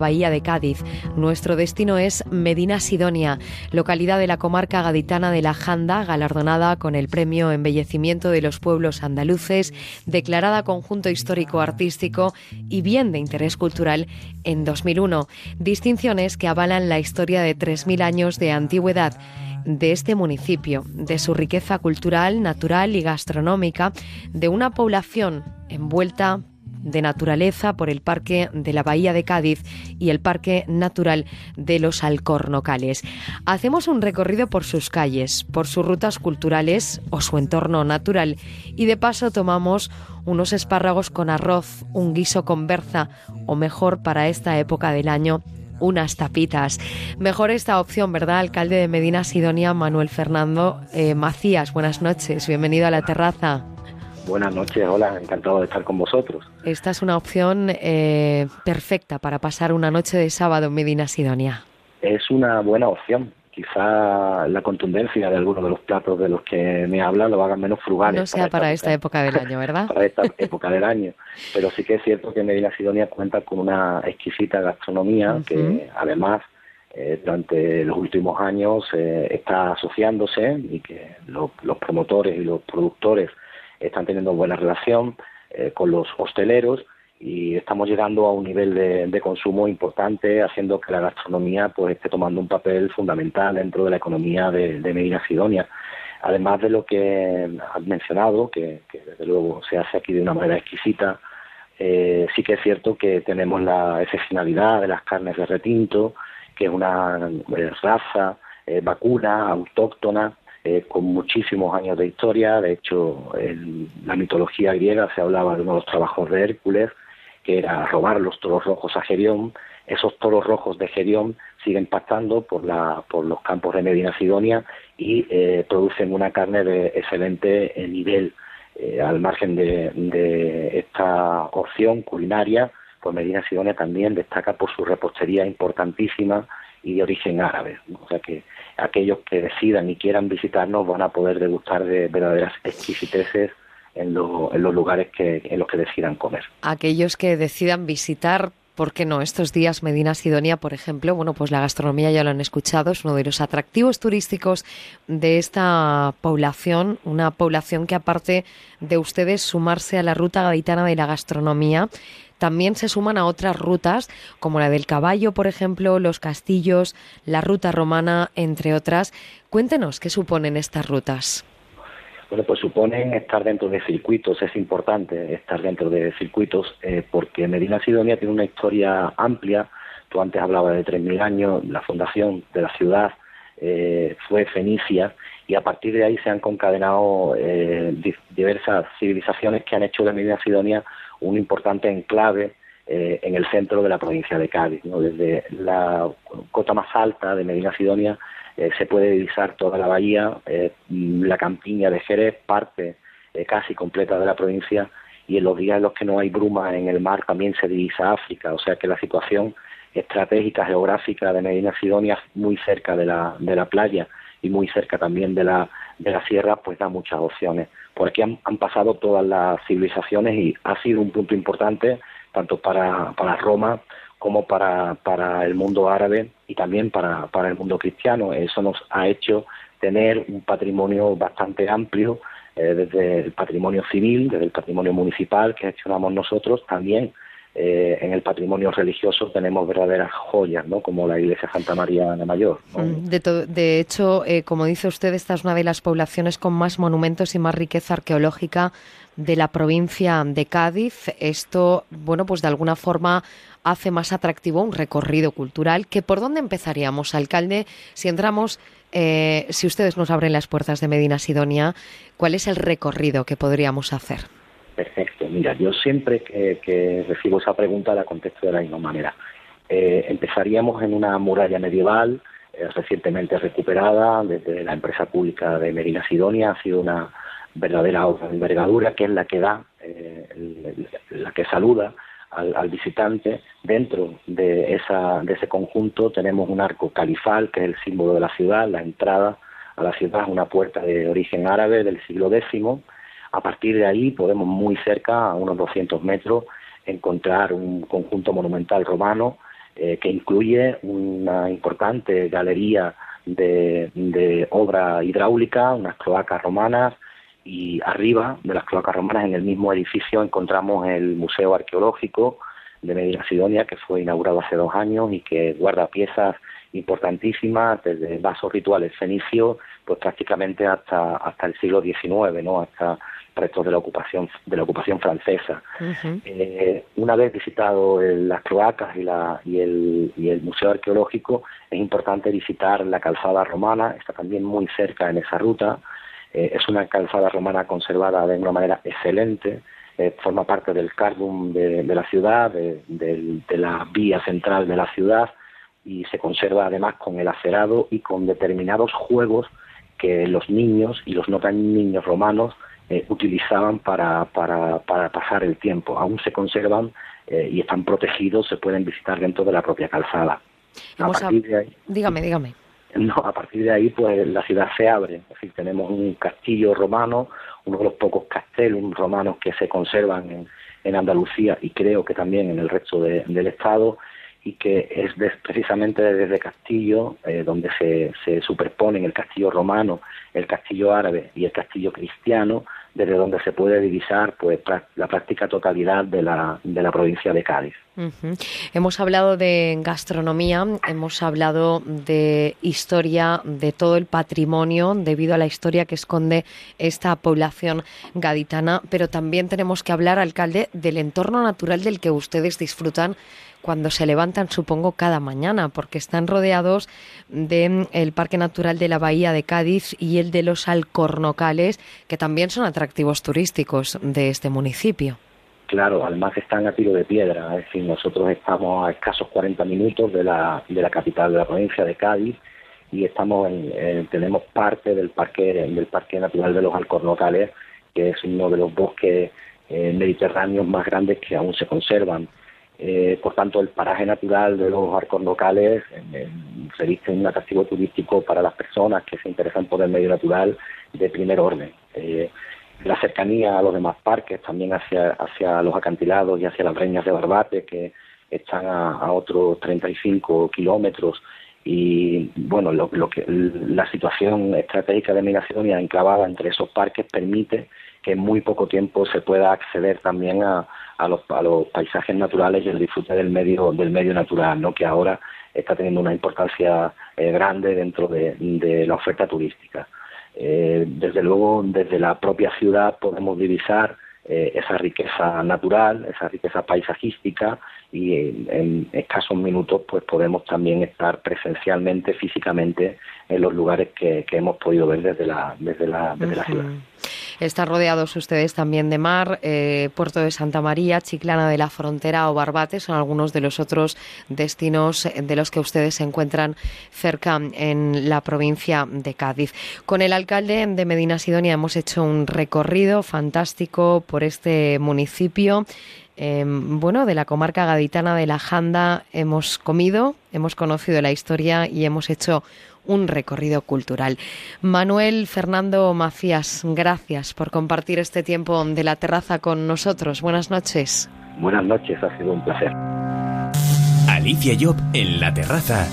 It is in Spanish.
Bahía de Cádiz. Nuestro destino es Medina Sidonia, localidad de la comarca gaditana de la Janda, galardonada con el premio Embellecimiento de los Pueblos Andaluces, declarada Conjunto Histórico Artístico y Bien de Interés Cultural en 2001. Distinciones que avalan la historia de 3.000 años de antigüedad de este municipio, de su riqueza cultural, natural y gastronómica, de una población envuelta de naturaleza por el Parque de la Bahía de Cádiz y el Parque Natural de los Alcornocales. Hacemos un recorrido por sus calles, por sus rutas culturales o su entorno natural y de paso tomamos unos espárragos con arroz, un guiso con berza o mejor para esta época del año unas tapitas. Mejor esta opción, ¿verdad? Alcalde de Medina Sidonia, Manuel Fernando eh, Macías. Buenas noches, bienvenido a la terraza. Buenas noches, hola, encantado de estar con vosotros. Esta es una opción eh, perfecta para pasar una noche de sábado en Medina Sidonia. Es una buena opción. Quizá la contundencia de algunos de los platos de los que me hablan lo hagan menos frugales. No sea para, esta, época del año, ¿verdad? para esta época del año. Pero sí que es cierto que Medina Sidonia cuenta con una exquisita gastronomía que además eh, durante los últimos años eh, está asociándose y que los promotores y los productores están teniendo buena relación eh, con los hosteleros y estamos llegando a un nivel de, consumo importante, haciendo que la gastronomía pues esté tomando un papel fundamental dentro de la economía de, Medina Sidonia. Además de lo que has mencionado, que, desde luego se hace aquí de una manera exquisita, eh, sí que es cierto que tenemos la excepcionalidad de las carnes de retinto, que es una eh, raza vacuna autóctona eh, con muchísimos años de historia. De hecho, en la mitología griega se hablaba de uno de los trabajos de Hércules, que era robar los toros rojos a Gerión. Esos toros rojos de Gerión siguen pastando por, la, por los campos de Medina Sidonia y eh, producen una carne de excelente nivel. Eh, al margen de, de esta opción culinaria, pues Medina Sidonia también destaca por su repostería importantísima y de origen árabe. O sea que aquellos que decidan y quieran visitarnos van a poder degustar de verdaderas exquisiteces en, en los lugares que, en los que decidan comer. Aquellos que decidan visitar ¿por qué no? Estos días Medina Sidonia, por ejemplo, bueno, pues la gastronomía ya lo han escuchado, es uno de los atractivos turísticos de esta población, una población que aparte de ustedes sumarse a la ruta gaditana de la gastronomía, también se suman a otras rutas, como la del caballo, por ejemplo, los castillos, la ruta romana, entre otras. Cuéntenos qué suponen estas rutas. Bueno, pues suponen estar dentro de circuitos, es importante estar dentro de circuitos eh, porque Medina Sidonia tiene una historia amplia. Tú antes hablabas de 3.000 años, la fundación de la ciudad eh, fue Fenicia y a partir de ahí se han concadenado eh, diversas civilizaciones que han hecho de Medina Sidonia un importante enclave eh, en el centro de la provincia de Cádiz. Desde la cota más alta de Medina Sidonia eh, se puede divisar toda la bahía, eh, la campiña de Jerez, parte casi completa de la provincia, y en los días en los que no hay bruma en el mar también se divisa África, o sea que la situación estratégica geográfica de Medina Sidonia, muy cerca de la, de la playa y muy cerca también de la, de la sierra, pues da muchas opciones. Por aquí han, pasado todas las civilizaciones y ha sido un punto importante tanto para, para Roma como para, para el mundo árabe y también para, para el mundo cristiano. Eso nos ha hecho tener un patrimonio bastante amplio, eh, desde el patrimonio civil, desde el patrimonio municipal que gestionamos nosotros, también eh, en el patrimonio religioso tenemos verdaderas joyas, ¿no? como la iglesia Santa María de Mayor. Mm, de, hecho, eh, como dice usted, esta es una de las poblaciones con más monumentos y más riqueza arqueológica de la provincia de Cádiz. Esto, bueno, pues de alguna forma hace más atractivo un recorrido cultural. ¿Que ¿Por dónde empezaríamos, alcalde? Si entramos, eh, si ustedes nos abren las puertas de Medina Sidonia, ¿cuál es el recorrido que podríamos hacer? Mira, yo siempre que, recibo esa pregunta la contesto de la misma manera. Eh, empezaríamos en una muralla medieval eh, recientemente recuperada desde la empresa pública de Medina Sidonia. Ha sido una verdadera obra de envergadura que es la que da, eh, la que saluda al, visitante. Dentro de, esa, de ese conjunto tenemos un arco califal, que es el símbolo de la ciudad. La entrada a la ciudad una puerta de origen árabe del siglo X a partir de ahí podemos muy cerca, a unos 200 metros, encontrar un conjunto monumental romano eh, que incluye una importante galería de, obra hidráulica, unas cloacas romanas, y arriba de las cloacas romanas, en el mismo edificio, encontramos el Museo Arqueológico de Medina Sidonia, que fue inaugurado hace dos años y que guarda piezas importantísimas, desde vasos rituales fenicios, pues prácticamente hasta, hasta el siglo XIX, ¿no? hasta restos de la ocupación de la ocupación francesa. eh, una vez visitado las cloacas y, la, y, el, y el museo arqueológico, es importante visitar la calzada romana, está también muy cerca en esa ruta. Eh, es una calzada romana conservada de una manera excelente, eh, forma parte del cardum de, de la ciudad, de, de, de la vía central de la ciudad y se conserva además con el acerado y con determinados juegos que los niños y los no tan niños romanos eh, utilizaban para, para, para, pasar el tiempo. Aún se conservan eh, y están protegidos, se pueden visitar dentro de la propia calzada. A partir de ahí, dígame, dígame. No, a partir de ahí, pues la ciudad se abre. Es decir, tenemos un castillo romano, uno de los pocos castellum romanos que se conservan en, en Andalucía y creo que también en el resto de, del Estado, y que es de, precisamente desde Castillo, eh, donde se, se superponen el castillo romano, el castillo árabe y el castillo cristiano, desde donde se puede divisar pues la práctica totalidad de la, de la provincia de Cádiz. Hemos hablado de gastronomía, hemos hablado de historia, de todo el patrimonio debido a la historia que esconde esta población gaditana, pero también tenemos que hablar, alcalde, del entorno natural del que ustedes disfrutan cuando se levantan, supongo, cada mañana, porque están rodeados del de Parque Natural de la Bahía de Cádiz y el de los Alcornocales, que también son atractivos turísticos de este municipio. Claro, además están a tiro de piedra, es decir, nosotros estamos a escasos 40 minutos de la, capital de la provincia de Cádiz y tenemos parte del parque del parque natural de los Alcornocales, que es uno de los bosques eh, mediterráneos más grandes que aún se conservan. Eh, por tanto, el paraje natural de los arcos locales eh, se viste en un atractivo turístico para las personas que se interesan por el medio natural de primer orden. La cercanía a los demás parques, también hacia, hacia los acantilados y hacia las breñas de Barbate, que están a, a otros 35 kilómetros, y bueno, lo, lo que, la situación estratégica de Migración enclavada entre esos parques permite que en muy poco tiempo se pueda acceder también a, a, los, a los paisajes naturales y el disfrute del medio del medio natural, ¿no? que ahora está teniendo una importancia eh, grande dentro de, de, la oferta turística. Eh, desde luego, desde la propia ciudad podemos divisar eh, esa riqueza natural, esa riqueza paisajística y en, en, escasos minutos pues podemos también estar presencialmente, físicamente en los lugares que, que hemos podido ver desde la, desde la, desde uh -huh. la ciudad. Están rodeados ustedes también de mar, eh, Puerto de Santa María, Chiclana de la Frontera o Barbate son algunos de los otros destinos de los que ustedes se encuentran cerca en la provincia de Cádiz. Con el alcalde de Medina Sidonia hemos hecho un recorrido fantástico por este municipio. Eh, bueno, de la comarca gaditana de la Janda hemos comido, hemos conocido la historia y hemos hecho un recorrido cultural. Manuel Fernando Macías, gracias por compartir este tiempo de la terraza con nosotros. Buenas noches. Buenas noches, ha sido un placer. Alicia Job en la terraza